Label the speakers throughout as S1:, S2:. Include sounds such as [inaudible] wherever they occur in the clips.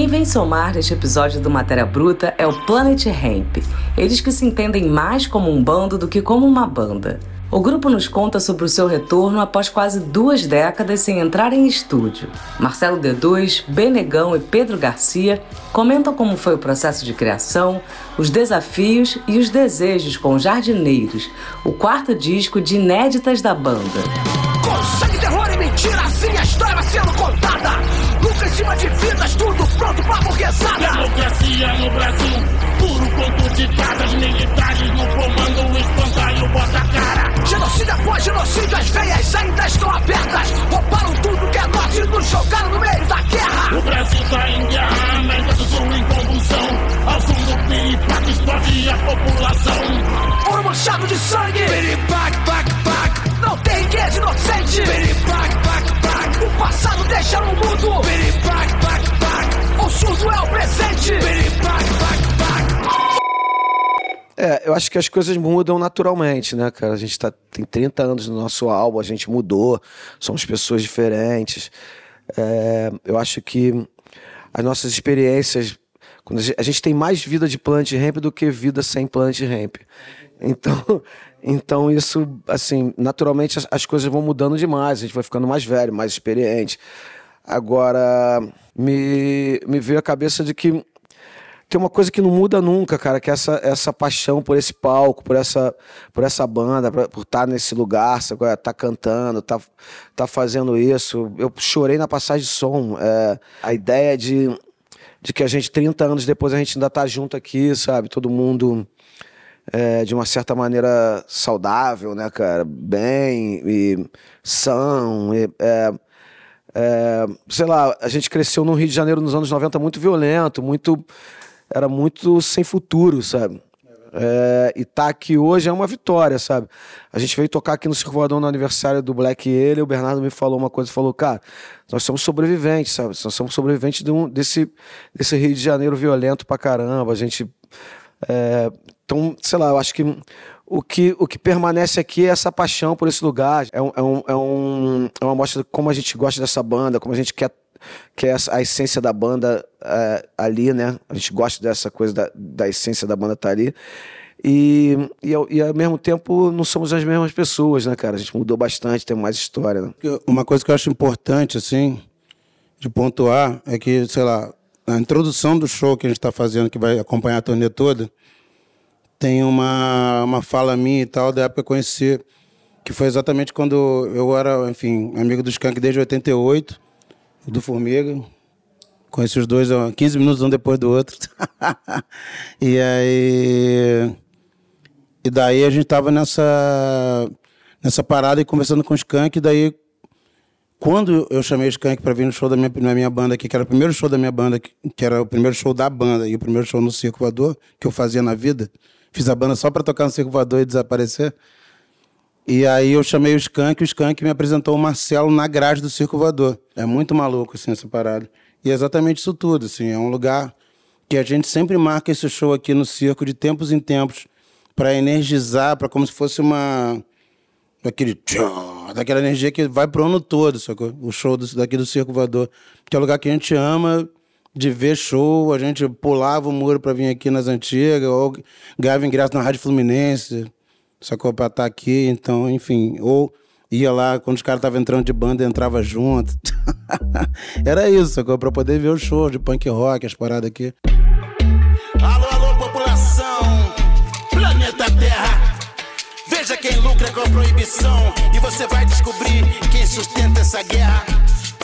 S1: Quem vem somar neste episódio do Matéria Bruta é o Planet Ramp. Eles que se entendem mais como um bando do que como uma banda. O grupo nos conta sobre o seu retorno após quase duas décadas sem entrar em estúdio. Marcelo D2, Benegão e Pedro Garcia comentam como foi o processo de criação, os desafios e os desejos com Jardineiros, o quarto disco de inéditas da banda.
S2: Com sangue, terror e mentira, assim a história sendo contada. Cima de vidas, tudo pronto pra burguesada.
S3: Democracia no Brasil, puro conto de fadas militares no comando, o espantalho bota a cara.
S2: Genocídio após genocídio, as veias ainda estão abertas. Roubaram tudo que é nosso e nos jogaram no meio da guerra.
S3: O Brasil tá em guerra, América do Sul em convulsão. Ao som do piripaque explode a população.
S2: Ouro manchado de sangue. Piripaque, pac, pac. Não tem riqueza inocente. Piripaque, pac, pac. O passado deixa no mundo. Piripaque, surdo é o presente.
S4: É, eu acho que as coisas mudam naturalmente, né, cara? A gente tá, tem 30 anos no nosso álbum, a gente mudou, somos pessoas diferentes. É, eu acho que as nossas experiências. Quando a, gente, a gente tem mais vida de plant ramp do que vida sem plant ramp. Então, [laughs] então isso, assim, naturalmente as, as coisas vão mudando demais, a gente vai ficando mais velho, mais experiente. Agora, me, me veio a cabeça de que tem uma coisa que não muda nunca, cara, que é essa, essa paixão por esse palco, por essa, por essa banda, por, estar nesse lugar, sabe? tá cantando, tá, tá fazendo isso. Eu chorei na passagem de som. É, a ideia de, de que a gente, 30 anos depois, a gente ainda tá junto aqui, sabe? Todo mundo é, de uma certa maneira saudável, né, cara? Bem e são. E, é, é, sei lá, a gente cresceu no Rio de Janeiro nos anos 90 muito violento, muito era muito sem futuro, sabe? É, e tá aqui hoje é uma vitória, sabe? A gente veio tocar aqui no Circulador no aniversário do Black e ele, o Bernardo me falou uma coisa, falou, cara, nós somos sobreviventes, sabe? Nós somos sobreviventes de um, desse, desse Rio de Janeiro violento pra caramba. A gente. É, então, sei lá, eu acho que o que, o que permanece aqui é essa paixão por esse lugar. É, um, é, um, é, um, é uma mostra de como a gente gosta dessa banda, como a gente quer que é a essência da banda é, ali, né? A gente gosta dessa coisa da, da essência da banda estar tá ali. E, e, e, ao mesmo tempo não somos as mesmas pessoas, né, cara? A gente mudou bastante, tem mais história. Né?
S5: Uma coisa que eu acho importante, assim, de pontuar, é que, sei lá, na introdução do show que a gente está fazendo, que vai acompanhar a turnê toda, tem uma, uma fala minha e tal, da época que eu conheci, que foi exatamente quando eu era, enfim, amigo do Skank desde 88 do Formiga. Conheci os dois 15 minutos um depois do outro. [laughs] e aí. E daí a gente tava nessa, nessa parada e conversando com o Skank. E daí, quando eu chamei o Skank para vir no show da minha, na minha banda aqui, que era o primeiro show da minha banda, que era o primeiro show da banda e o primeiro show no Circo Voador, que eu fazia na vida. Fiz a banda só para tocar no Circo Voador e desaparecer. E aí eu chamei o Skank e o Skank me apresentou o Marcelo na grade do Circo Voador. É muito maluco, assim, essa parada. E é exatamente isso tudo, assim. É um lugar que a gente sempre marca esse show aqui no circo de tempos em tempos para energizar, para como se fosse uma aquele daquela energia que vai pro ano todo, sacou? O show do, daqui do Circo Voador, que é lugar que a gente ama de ver show, a gente pulava o muro para vir aqui nas antigas, ou ganhava ingresso na Rádio Fluminense, sacou? Pra estar tá aqui, então, enfim. Ou ia lá, quando os caras estavam entrando de banda, entrava junto. [laughs] Era isso, sacou? Pra poder ver o show de punk rock, as paradas aqui.
S2: Veja quem lucra com a proibição e você vai descobrir quem sustenta essa guerra.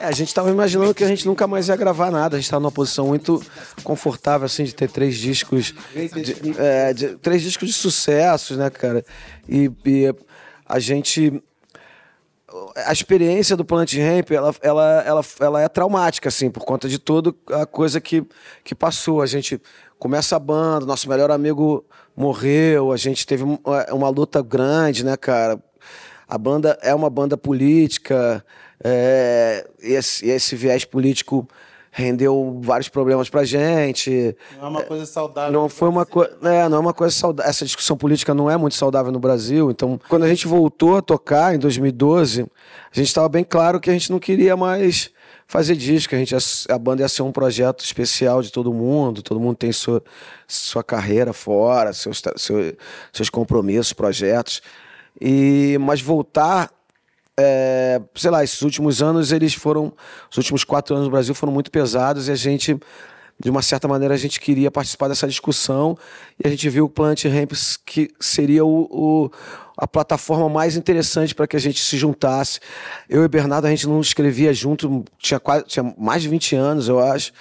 S4: É, a gente estava imaginando que a gente nunca mais ia gravar nada. A gente estava numa posição muito confortável, assim, de ter três discos. De, é, de, três discos de sucessos, né, cara? E, e, a gente. A experiência do Planet Ramp, ela, ela, ela, ela é traumática, assim, por conta de toda a coisa que, que passou. A gente começa a banda, nosso melhor amigo morreu, a gente teve uma, uma luta grande, né, cara? A banda é uma banda política, é, esse, esse viés político rendeu vários problemas pra gente.
S5: Não é uma coisa saudável.
S4: Não foi uma coisa. É, não é uma coisa saudável. Essa discussão política não é muito saudável no Brasil. Então, quando a gente voltou a tocar em 2012, a gente estava bem claro que a gente não queria mais fazer disco. A, gente, a banda ia ser um projeto especial de todo mundo. Todo mundo tem sua, sua carreira fora, seus, seu- seus compromissos, projetos. E, mas voltar é, sei lá, esses últimos anos, eles foram. Os últimos quatro anos no Brasil foram muito pesados e a gente, de uma certa maneira, a gente queria participar dessa discussão e a gente viu o Planet Ramps que seria o, o- a plataforma mais interessante para que a gente se juntasse. Eu e Bernardo, a gente não escrevia junto, tinha, quase, tinha mais de 20 anos, eu acho.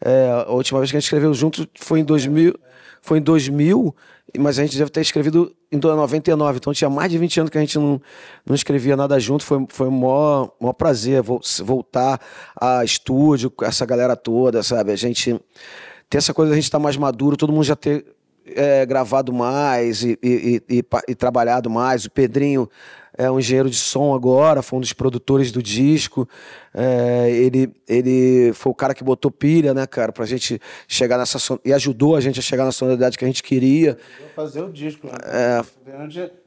S4: É, a última vez que a gente escreveu junto foi em 2000, foi em 2000, mas a gente deve ter escrevido em 99, então tinha mais de 20 anos que a gente não, não escrevia nada junto, foi, foi um maior, maior prazer vol- voltar a estúdio essa galera toda, sabe? A gente ter essa coisa, a gente estar mais maduro, todo mundo já ter é, gravado mais e, e- e- e trabalhado mais. O Pedrinho é um engenheiro de som agora, foi um dos produtores do disco. É, ele, ele foi o cara que botou pilha, né, cara, pra gente chegar nessa. son- E ajudou a gente a chegar na sonoridade que a gente queria.
S5: fazer o disco. Né?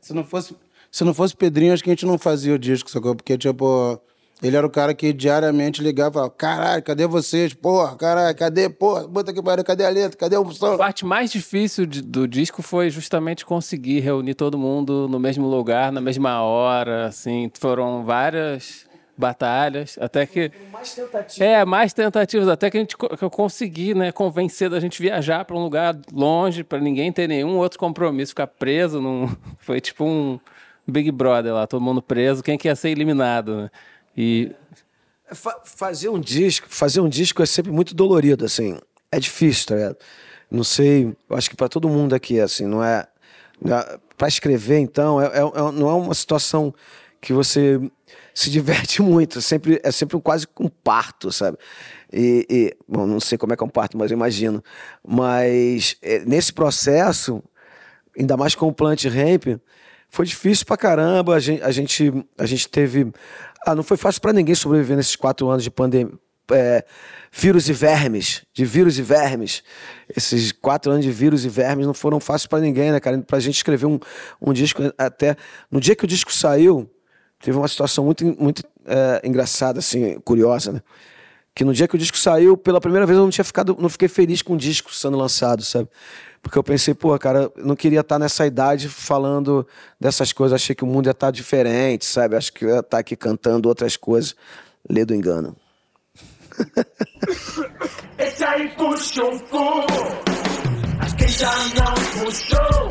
S5: Se não fosse, se não fosse Pedrinho, acho que a gente não fazia o disco, sacou? Porque, tipo, ele era o cara que diariamente ligava e falava, caralho, cadê vocês? Porra, caralho, cadê? Porra, bota aqui pariu, cadê a letra? Cadê o som?
S6: A parte mais difícil de- do disco foi justamente conseguir reunir todo mundo no mesmo lugar, na mesma hora, assim, foram várias batalhas, até que é mais tentativas, até que a gente que eu consegui, né, convencer da gente viajar para um lugar longe, para ninguém ter nenhum outro compromisso, ficar preso num [laughs] foi tipo um Big Brother lá, todo mundo preso, quem que ia ser eliminado, né? E
S4: Fa- fazer um disco, fazer um disco é sempre muito dolorido, assim. É difícil, tá ligado? Não sei, acho que para todo mundo aqui, assim, não é. para escrever, então, é, é- é- não é uma situação que você se [laughs] diverte muito. É sempre, é sempre quase um parto, sabe? E, e- bom, não sei como é que é um parto, mas eu imagino. Mas é, nesse processo, ainda mais com o Plant Ramp, foi difícil pra caramba. A gente, a gente, a gente teve. Ah, não foi fácil pra ninguém sobreviver nesses quatro anos de pandemia. É, vírus e vermes, de vírus e vermes. Esses quatro anos de vírus e vermes não foram fáceis pra ninguém, né, cara? Pra gente escrever um, um disco até. No dia que o disco saiu, teve uma situação muito, muito é, engraçada, assim, curiosa, né? Que no dia que o disco saiu, pela primeira vez eu não tinha ficado, não fiquei feliz com o disco sendo lançado, sabe? Porque eu pensei, pô, cara, não queria estar nessa idade falando dessas coisas, achei que o mundo ia estar diferente, sabe? Acho que eu ia estar aqui cantando outras coisas. Lê do engano. [laughs]
S2: Esse aí puxa um fogo, quem já não puxou,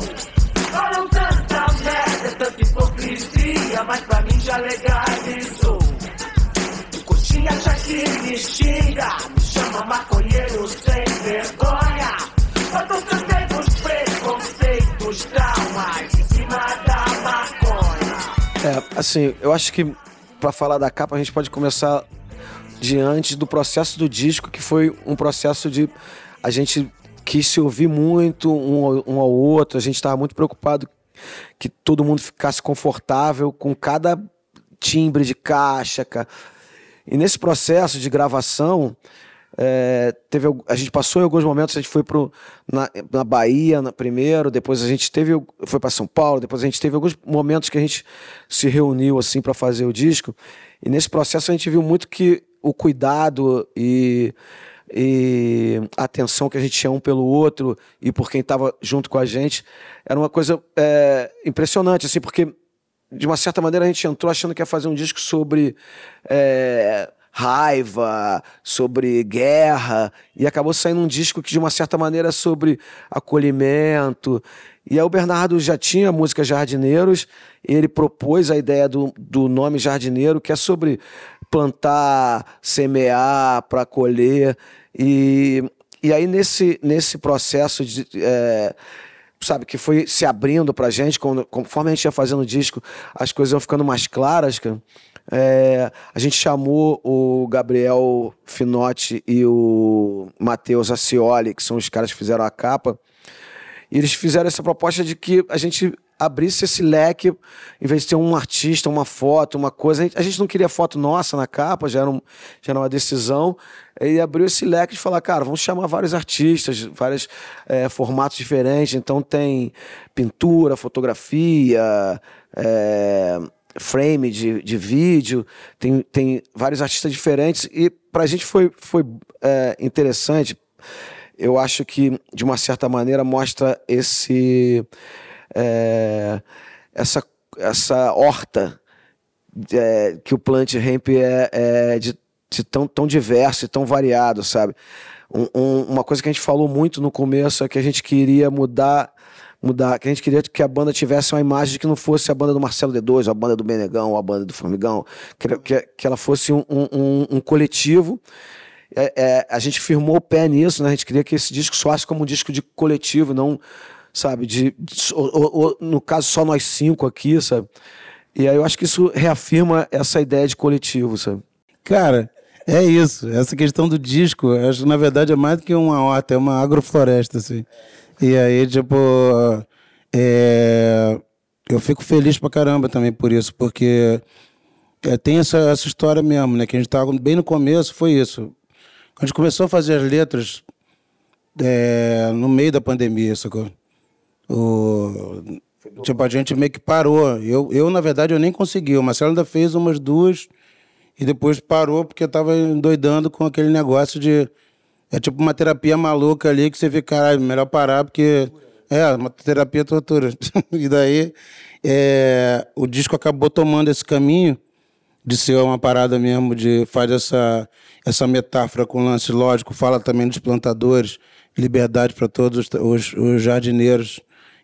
S2: falam tanta merda, tanta hipocrisia, mas pra mim já legalizou. O coxinha já que me xinga, chama maconheiro sem vergonha. Eu tô também os preconceitos, traumas em cima da maconha.
S4: É, assim, eu acho que pra falar da capa a gente pode começar diante do processo do disco, que foi um processo de a gente quis se ouvir muito um ao, outro, a gente estava muito preocupado que todo mundo ficasse confortável com cada timbre de caixa. E nesse processo de gravação, é, teve, a gente passou em alguns momentos, a gente foi pro, na, na Bahia na, primeiro, depois a gente teve, foi para São Paulo, depois a gente teve alguns momentos que a gente se reuniu assim para fazer o disco. E nesse processo a gente viu muito que o cuidado e, e a atenção que a gente tinha um pelo outro e por quem estava junto com a gente era uma coisa é, impressionante, assim, porque de uma certa maneira a gente entrou achando que ia fazer um disco sobre é, raiva, sobre guerra, e acabou saindo um disco que de uma certa maneira é sobre acolhimento. E aí o Bernardo já tinha a música Jardineiros, ele propôs a ideia do, do nome Jardineiro, que é sobre plantar, semear, para colher. E, e aí nesse, nesse processo de... é, sabe, que foi se abrindo pra gente, conforme a gente ia fazendo o disco, as coisas iam ficando mais claras, cara. É, a gente chamou o Gabriel Finotti e o Matheus Acioli, que são os caras que fizeram a capa, e eles fizeram essa proposta de que a gente abrisse esse leque, em vez de ter um artista, uma foto, uma coisa. A gente, a gente não queria foto nossa na capa, já era, um, já era uma decisão. E abriu esse leque de falar, cara, vamos chamar vários artistas, vários é, formatos diferentes. Então tem pintura, fotografia, é, frame de, de vídeo, tem, tem vários artistas diferentes. E pra gente foi, foi é, interessante. Eu acho que, de uma certa maneira, mostra esse essa, essa horta que o Plant Ramp é, é de, tão, tão diverso e tão variado, sabe? Um, um, uma coisa que a gente falou muito no começo é que a gente queria mudar mudar, que a gente queria que a banda tivesse uma imagem que não fosse a banda do Marcelo D2, a banda do Benegão, a banda do Formigão, que, que, que ela fosse um, um, um coletivo. É, é, a gente firmou o pé nisso, né? A gente queria que esse disco soasse como um disco de coletivo, não sabe? De, de ou, ou, no caso, só nós cinco aqui, sabe? E aí eu acho que isso reafirma essa ideia de coletivo, sabe?
S5: Cara, é isso. Essa questão do disco, acho na verdade é mais do que uma horta, é uma agrofloresta, assim. E aí, tipo, é... eu fico feliz pra caramba também por isso, porque é, tem essa, essa história mesmo, né? Que a gente tava bem no começo, foi isso. Quando a gente começou a fazer as letras é, no meio da pandemia, sacou? O, tipo, a gente meio que parou. Eu, eu, na verdade, eu nem consegui. O Marcelo ainda fez umas duas e depois parou porque estava endoidando com aquele negócio de. É tipo uma terapia maluca ali que você vê, caralho, melhor parar porque. É, uma terapia tortura. [laughs] e daí é, o disco acabou tomando esse caminho de ser uma parada mesmo, de faz essa, essa metáfora com lance lógico, fala também dos plantadores, liberdade para todos os, os jardineiros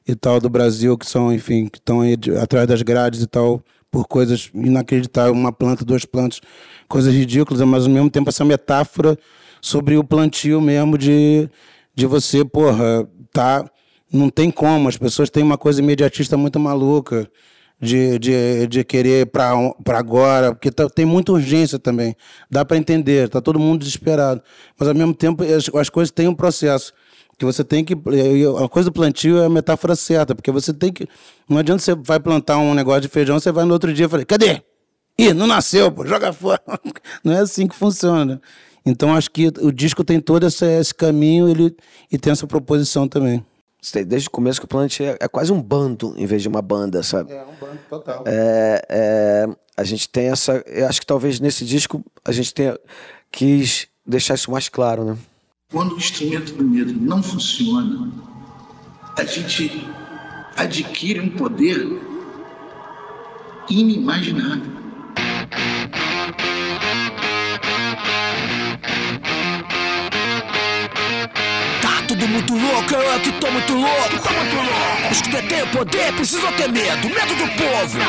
S5: e tal do Brasil, que são, enfim, que estão aí de, atrás das grades e tal, por coisas inacreditáveis, uma planta, duas plantas, coisas ridículas, mas ao mesmo tempo essa metáfora sobre o plantio mesmo de, de você, porra, tá, não tem como, as pessoas têm uma coisa imediatista muito maluca, de, de, de querer para agora, porque tá, tem muita urgência também. Dá para entender, tá todo mundo desesperado. Mas ao mesmo tempo as, as coisas têm um processo que você tem que a coisa do plantio é a metáfora certa, porque você tem que não adianta você vai plantar um negócio de feijão, você vai no outro dia e fala: "Cadê? Ih, não nasceu, pô, joga [laughs] fora". Não é assim que funciona. Então acho que o disco tem todo esse, esse caminho, ele e tem essa proposição também.
S4: Desde o começo que o Plant é, é, quase um bando em vez de uma banda, sabe?
S5: É um bando total.
S4: É, é, a gente tem essa. Eu acho que talvez nesse disco a gente tenha quis deixar isso mais claro, né?
S7: Quando o instrumento do medo não funciona, a gente adquire um poder inimaginável.
S2: Tá tudo muito louco, eu é que tô muito louco. Os que detêm o poder precisam ter medo, medo do povo.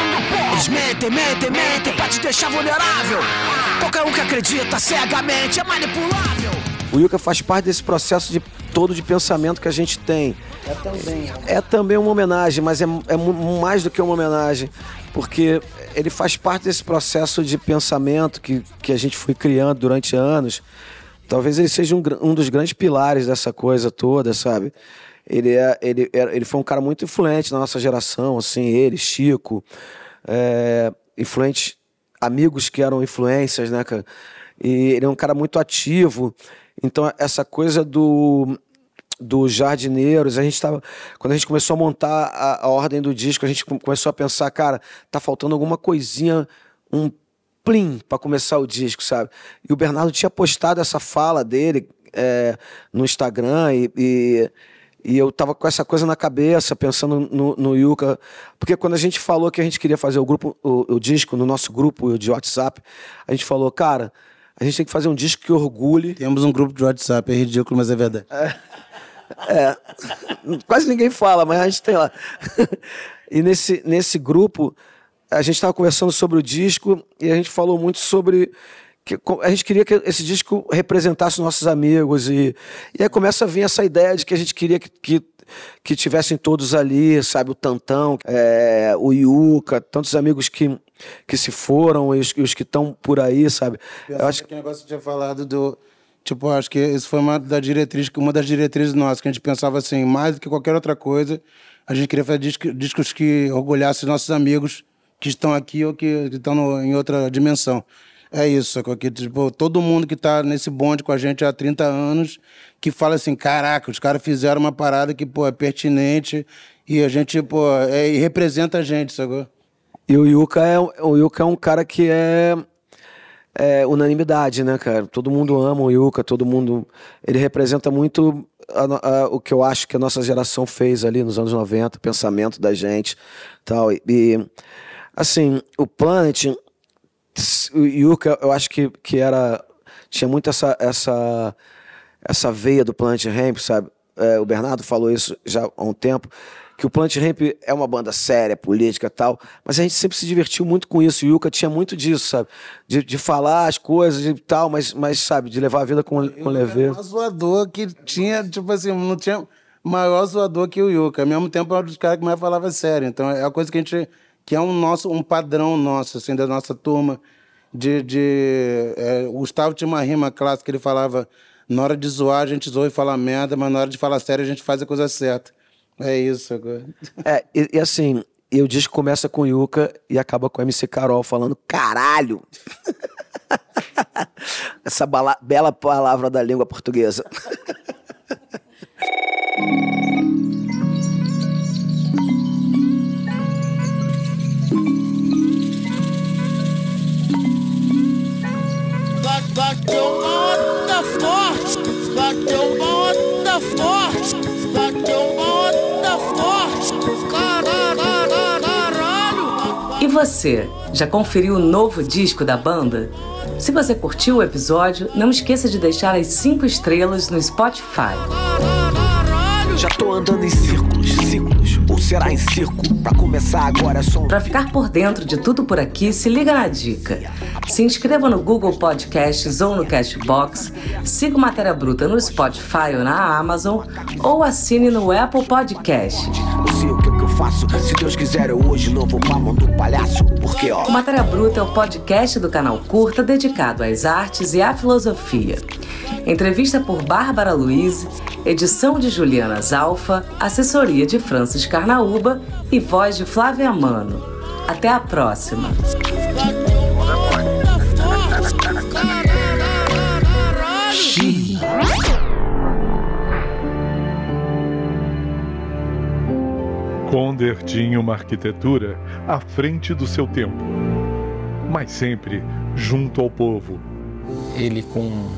S2: Eles mentem, mentem, mentem pra te deixar vulnerável. Qualquer um que acredita cegamente é manipulável.
S4: O Yuka faz parte desse processo de todo de pensamento que a gente tem.
S5: É também.
S4: É também uma homenagem, mas é, é mais do que uma homenagem, porque ele faz parte desse processo de pensamento que, que a gente foi criando durante anos. Talvez ele seja um, um dos grandes pilares dessa coisa toda, sabe? Ele, é, ele, ele foi um cara muito influente na nossa geração, assim, ele, Chico, é, influentes, amigos que eram influências, né, cara? E ele é um cara muito ativo. Então, essa coisa do dos jardineiros, a gente tava, quando a gente começou a montar a, a, ordem do disco, a gente começou a pensar, cara, tá faltando alguma coisinha, um plim para começar o disco, sabe? E o Bernardo tinha postado essa fala dele é, no Instagram e, e, e, eu tava com essa coisa na cabeça, pensando no, no Yuka, porque quando a gente falou que a gente queria fazer o grupo, o, o disco no nosso grupo de WhatsApp, a gente falou, cara, a gente tem que fazer um disco que orgulhe.
S5: Temos um grupo de WhatsApp, é ridículo, mas é verdade.
S4: É, é, quase ninguém fala, mas a gente tem lá. e nesse, nesse grupo, a gente estava conversando sobre o disco e a gente falou muito sobre. Que a gente queria que esse disco representasse nossos amigos. E, e aí começa a vir essa ideia de que a gente queria que, que que tivessem todos ali, sabe, o Tantão, é, o Yuka, tantos amigos que, que se foram e os, os que estão por aí, sabe?
S5: Eu acho que o negócio que tinha falado do tipo, acho que isso foi uma da diretriz, uma das diretrizes nossas que a gente pensava assim, mais do que qualquer outra coisa, a gente queria fazer discos, discos que orgulhassem nossos amigos que estão aqui ou que, que estão no, em outra dimensão. É isso, sacou? Que, tipo, todo mundo que está nesse bonde com a gente há 30 anos, que fala assim, caraca, os caras fizeram uma parada que, pô, é pertinente e a gente, pô, é, e representa a gente, sacou?
S4: E o Yuka é, o Yuka é um cara que é, é unanimidade, né, cara? Todo mundo ama o Yuka, todo mundo. Ele representa muito a, a, o que eu acho que a nossa geração fez ali nos anos 90, o pensamento da gente tal. E, e assim, o Planet, o Yuka, eu acho que, que era. Tinha muito essa, essa, essa veia do Planet Ramp, sabe? É, o Bernardo falou isso já há um tempo que o Plant Ramp é uma banda séria, política e tal, mas a gente sempre se divertiu muito com isso. O Yuka tinha muito disso, sabe? De, de falar as coisas e tal, mas, mas, sabe, de levar a vida com, com leveza.
S5: Um zoador que tinha, tipo assim, não tinha maior zoador que o Yuka. Ao mesmo tempo, é um dos caras que mais falava sério. Então, é a coisa que a gente. que é um, nosso, um padrão nosso, assim, da nossa turma. De. de é, o Gustavo tinha uma rima clássica que ele falava. Na hora de zoar, a gente zoa e fala merda, mas na hora de falar sério, a gente faz a coisa certa. É isso agora.
S4: É, e, e assim, e o disco começa com Yuka e acaba com MC Carol falando caralho. [laughs] Essa bala, bela palavra da língua portuguesa.
S2: Bateu uma onda forte, bateu uma onda forte,
S1: você, já conferiu o novo disco da banda? Se você curtiu o episódio, não esqueça de deixar as 5 estrelas no Spotify.
S2: Já tô andando em círculos, círculos, ou será em circo? Pra começar agora é só um
S1: Para ficar por dentro de tudo por aqui, se liga na dica. Se inscreva no Google Podcasts ou no Cashbox, siga o Matéria Bruta no Spotify ou na Amazon, ou assine no Apple Podcast.
S2: Eu sei o que, que eu faço. Se Deus quiser, eu hoje não vou pra mão do palhaço. Porque, ó.
S1: O Matéria Bruta é o podcast do canal Curta dedicado às artes e à filosofia. Entrevista por Bárbara Luiz, edição de Juliana Zalfa, assessoria de Francis Carnaúba e voz de Flávia Mano. Até a próxima!
S8: Conder tinha uma arquitetura à frente do seu tempo, mas sempre junto ao povo.
S9: ele com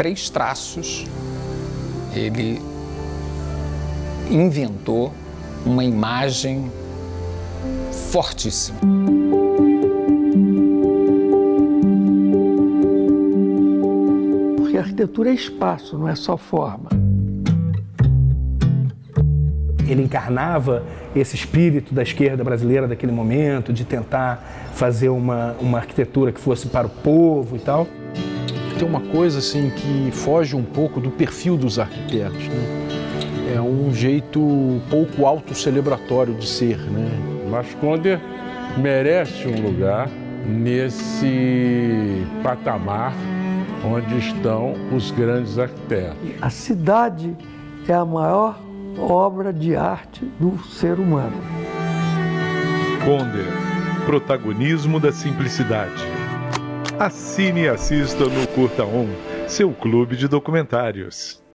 S9: três traços, ele inventou uma imagem fortíssima.
S10: Porque a arquitetura é espaço, não é só forma.
S11: ele encarnava esse espírito da esquerda brasileira daquele momento, de tentar fazer uma, uma arquitetura que fosse para o povo e tal.
S12: Tem uma coisa assim que foge um pouco do perfil dos arquitetos, né? É um jeito pouco autocelebratório de ser, né?
S13: Mas Conder merece um lugar nesse patamar onde estão os grandes arquitetos.
S10: A cidade é a maior obra de arte do ser humano.
S8: Conder, protagonismo da simplicidade. Assine e assista no Curta On, seu clube de documentários.